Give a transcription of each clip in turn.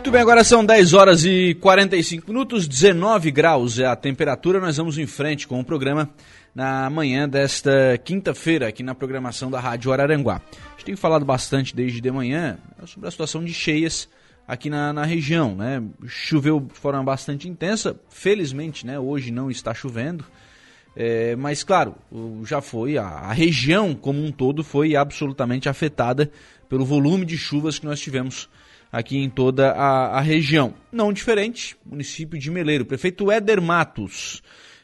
Muito bem, agora são 10 horas e 45 minutos, 19 graus é a temperatura. Nós vamos em frente com o programa na manhã desta quinta-feira, aqui na programação da Rádio Araranguá. A gente tem falado bastante desde de manhã sobre a situação de cheias aqui na, na região. Né? Choveu de forma bastante intensa, felizmente né, hoje não está chovendo. É, mas claro, já foi, a, a região como um todo foi absolutamente afetada pelo volume de chuvas que nós tivemos aqui em toda a, a região. Não diferente, município de Meleiro. Prefeito Éder Matos,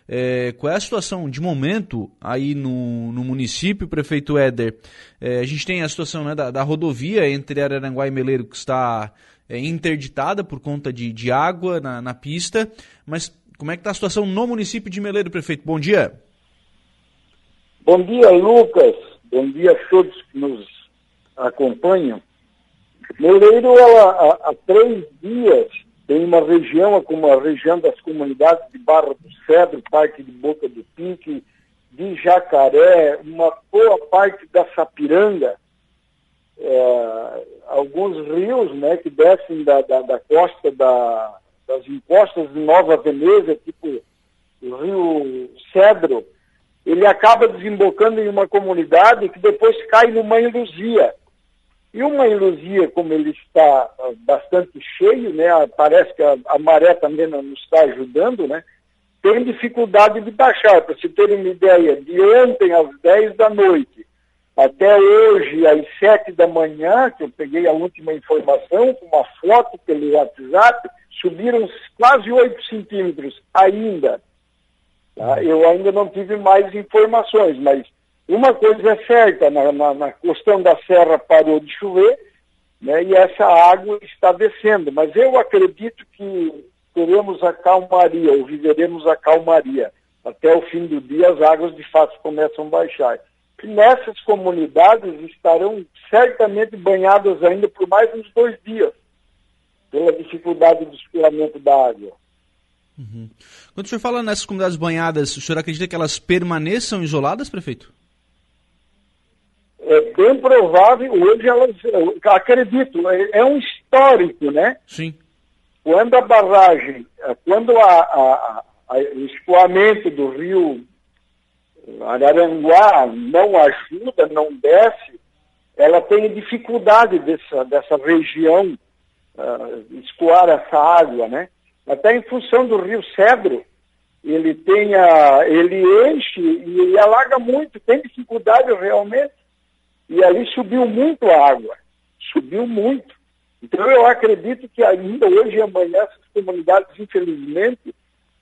é, qual é a situação de momento aí no, no município, prefeito Éder? É, a gente tem a situação né, da, da, rodovia entre Araranguá e Meleiro que está é, interditada por conta de, de água na, na pista, mas como é que está a situação no município de Meleiro, prefeito? Bom dia. Bom dia, Lucas. Bom dia a todos que nos acompanham. Meleiro, ela, há, há, três dias, tem uma região, como a região das comunidades de Barra do Cedro, parte de Boca do Pique, de Jacaré, uma boa parte da Sapiranga, é, alguns rios né, que descem da, da, da costa da, das encostas de Nova Veneza, tipo o rio Cedro, ele acaba desembocando em uma comunidade que depois cai numa Luzia. E uma Luzia, como ele está ah, bastante cheio, né, parece que a, a maré também não está ajudando, né, tem dificuldade de baixar. Para se ter uma ideia, de ontem às 10 da noite até hoje às 7 da manhã, que eu peguei a última informação, com uma foto pelo WhatsApp, subiram quase 8 centímetros ainda. Tá? Eu ainda não tive mais informações, mas uma coisa é certa, na, na, na questão da serra parou de chover, né, e essa água está descendo, mas eu acredito que teremos a calmaria, ou viveremos a calmaria. Até o fim do dia as águas de fato começam a baixar. E nessas comunidades estarão certamente banhadas ainda por mais uns dois dias pela dificuldade do escoamento da água. Uhum. Quando o senhor fala nessas comunidades banhadas, o senhor acredita que elas permaneçam isoladas, prefeito? É bem provável, hoje elas, acredito, é, é um histórico, né? Sim. Quando a barragem, é, quando a, a, a, o escoamento do rio Araranguá não ajuda, não desce, ela tem dificuldade dessa, dessa região uh, escoar essa água, né? Até em função do rio Cedro, ele tem a, ele enche e alaga muito, tem dificuldade realmente. E ali subiu muito a água, subiu muito. Então eu acredito que ainda hoje e amanhã essas comunidades, infelizmente,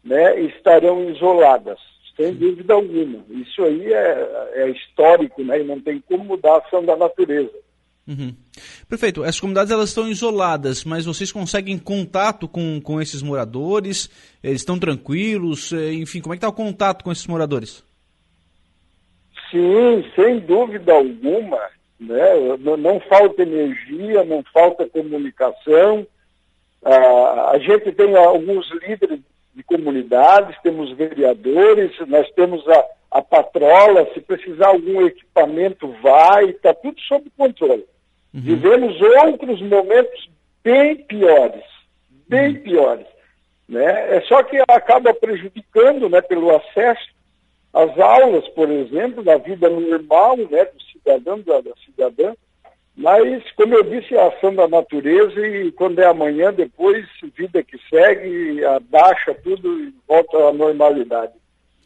né, estarão isoladas, sem dúvida alguma. Isso aí é, é histórico, né, e não tem como mudar a ação da natureza. Uhum. Prefeito, as comunidades elas estão isoladas, mas vocês conseguem contato com, com esses moradores? Eles estão tranquilos? Eh, enfim, como é que está o contato com esses moradores? Sim, sem dúvida alguma. Né? Não, não falta energia, não falta comunicação. Ah, a gente tem alguns líderes de comunidades, temos vereadores, nós temos a, a patrola, se precisar algum equipamento vai, está tudo sob controle. Uhum. Vivemos outros momentos bem piores, bem uhum. piores. Né? É só que acaba prejudicando né, pelo acesso às aulas, por exemplo, da vida normal né, do cidadão, da, da cidadã. Mas, como eu disse, a ação da natureza e quando é amanhã, depois, vida que segue, abaixa tudo e volta à normalidade.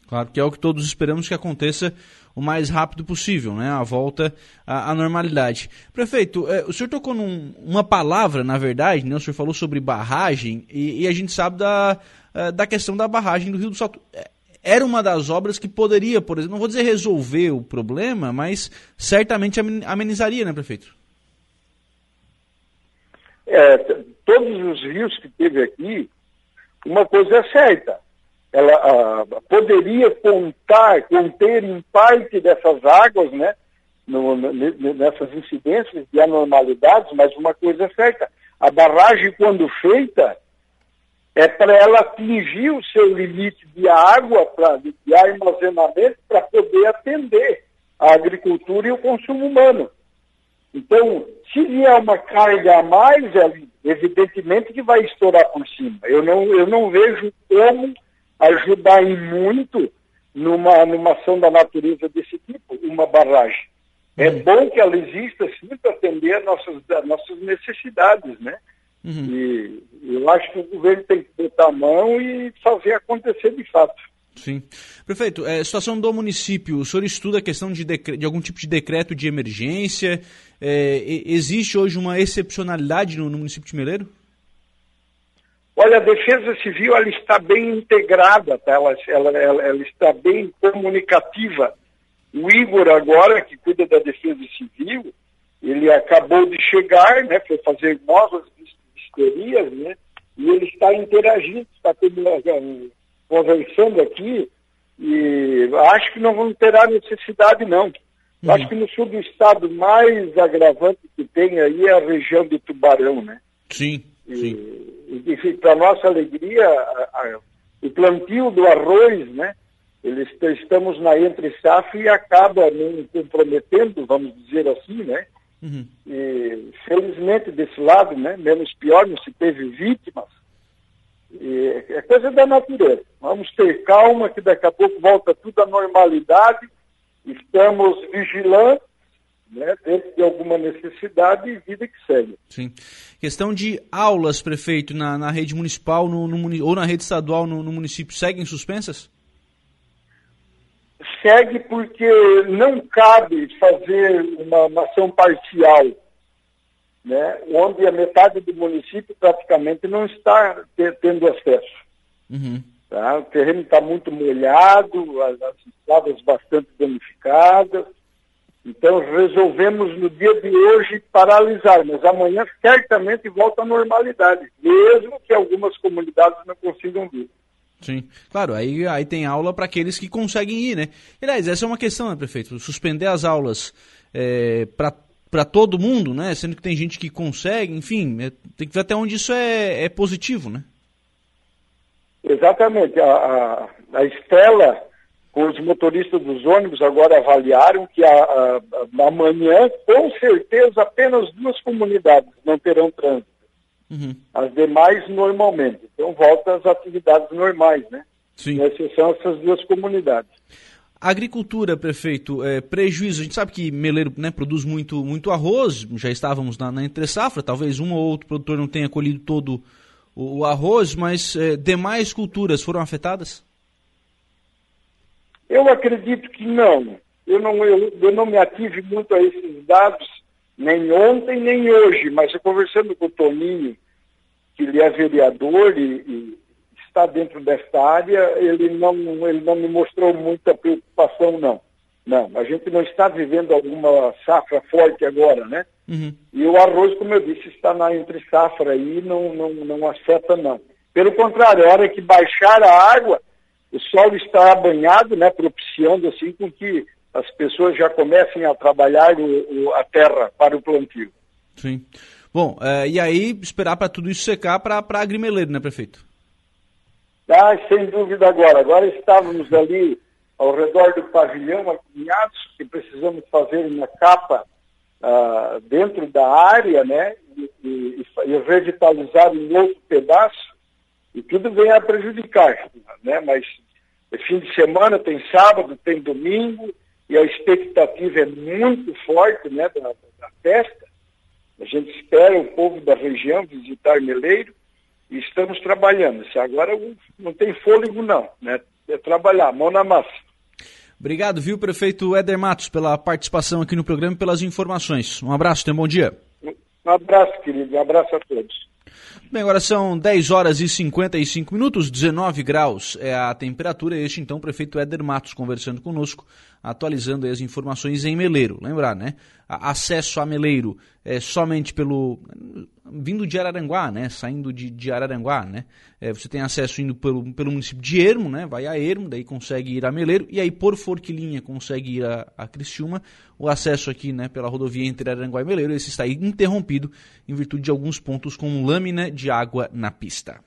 Claro que é o que todos esperamos que aconteça o mais rápido possível, né? A volta à, à normalidade. Prefeito, é, o senhor tocou num, uma palavra, na verdade, né? O senhor falou sobre barragem e, e a gente sabe da, é, da questão da barragem do Rio do Salto. Era uma das obras que poderia, por exemplo, não vou dizer resolver o problema, mas certamente amenizaria, né, prefeito? É, todos os rios que teve aqui, uma coisa é certa, ela ah, poderia contar, conter em parte dessas águas, né, no, nessas incidências de anormalidades, mas uma coisa é certa, a barragem quando feita é para ela atingir o seu limite de água, pra, de, armazenamento, para poder atender a agricultura e o consumo humano. Então, se vier uma carga a mais, ali, evidentemente que vai estourar por cima. Eu não, eu não vejo como ajudar em muito numa, numa ação da natureza desse tipo, uma barragem. É uhum. bom que ela exista sim para atender nossas, nossas necessidades, né? Uhum. E eu acho que o governo tem que botar a mão e fazer acontecer de fato. Sim. Prefeito, é, situação do município, o senhor estuda a questão de, de algum tipo de decreto de emergência? É, existe hoje uma excepcionalidade no, no, município de Meleiro? Olha, a Defesa Civil ela está bem integrada, tá? ela, ela, ela, ela está bem comunicativa. O Igor agora, que cuida da Defesa Civil, ele acabou de chegar, né, foi fazer novas vistorias, né, e ele está interagindo, está tendo conversando aqui e acho que não vão ter a necessidade não. Uhum. Acho que no sul do estado mais agravante que tem aí é a região de Tubarão, né? Sim, e, sim. E para nossa alegria, a, a, o plantio do arroz, né? Eles, estamos na entre safra e acaba não comprometendo, vamos dizer assim, né? Uhum. E felizmente desse lado, né? Menos pior, não se teve vítimas, e é coisa da natureza. Vamos ter calma, que daqui a pouco volta tudo à normalidade. Estamos vigilantes, né, dentro de alguma necessidade e vida que segue. Sim. Questão de aulas, prefeito, na, na rede municipal no, no, ou na rede estadual no, no município, seguem suspensas? Segue porque não cabe fazer uma, uma ação parcial né, onde a metade do município praticamente não está tendo acesso. Uhum. Tá? O terreno está muito molhado, as, as estradas bastante danificadas. Então resolvemos no dia de hoje paralisar, mas amanhã certamente volta à normalidade, mesmo que algumas comunidades não consigam vir. Sim, claro, aí, aí tem aula para aqueles que conseguem ir, né? Aliás, essa é uma questão, né, prefeito? Suspender as aulas é, para todo mundo, né? Sendo que tem gente que consegue, enfim, é, tem que ver até onde isso é, é positivo, né? Exatamente. A, a, a Estela, com os motoristas dos ônibus, agora avaliaram que a, a, amanhã, com certeza, apenas duas comunidades não terão trânsito. Uhum. As demais, normalmente. Então, volta às atividades normais, né? Sim. Com exceção essas duas comunidades. Agricultura, prefeito, é, prejuízo. A gente sabe que Meleiro né, produz muito, muito arroz, já estávamos na, na entre safra, talvez um ou outro produtor não tenha colhido todo o, o arroz, mas é, demais culturas foram afetadas? Eu acredito que não. Eu não, eu, eu não me ative muito a esses dados, nem ontem, nem hoje, mas eu conversando com o Toninho, que ele é vereador e, e está dentro desta área, ele não, ele não me mostrou muita preocupação, não. Não, a gente não está vivendo alguma safra forte agora, né? Uhum. E o arroz, como eu disse, está na entre safra aí, não, não, não afeta, não. Pelo contrário, a hora que baixar a água, o solo está banhado, né, propiciando assim com que as pessoas já comecem a trabalhar o, o, a terra para o plantio. Sim. Bom, é, e aí esperar para tudo isso secar para agrimeleiro, né, prefeito? Ah, sem dúvida agora. Agora estávamos ali ao redor do pavilhão, alinhados, que precisamos fazer uma capa ah, dentro da área, né? E, e, e, revitalizar um outro pedaço, e tudo vem a prejudicar, né? Mas é fim de semana tem sábado, tem domingo, e a expectativa é muito forte, né? Da, da festa. A gente espera o povo da região visitar Meleiro, e estamos trabalhando. Se agora não tem fôlego, não. Né? É trabalhar, mão na massa. Obrigado, viu, prefeito Éder Matos, pela participação aqui no programa e pelas informações. Um abraço, tenha um bom dia. Um abraço, querido. Um abraço a todos. Bem, agora são 10 horas e 55 minutos, 19 graus é a temperatura. Este, então, o prefeito Éder Matos conversando conosco, atualizando as informações em Meleiro. Lembrar, né? Acesso a Meleiro é somente pelo vindo de Araranguá, né? Saindo de, de Araranguá, né? É, você tem acesso indo pelo, pelo município de Ermo, né? Vai a Ermo, daí consegue ir a Meleiro, e aí por Forquilinha consegue ir a, a Criciúma. O acesso aqui, né, pela rodovia entre Araranguá e Meleiro, esse está interrompido em virtude de alguns pontos com lâmina de água na pista.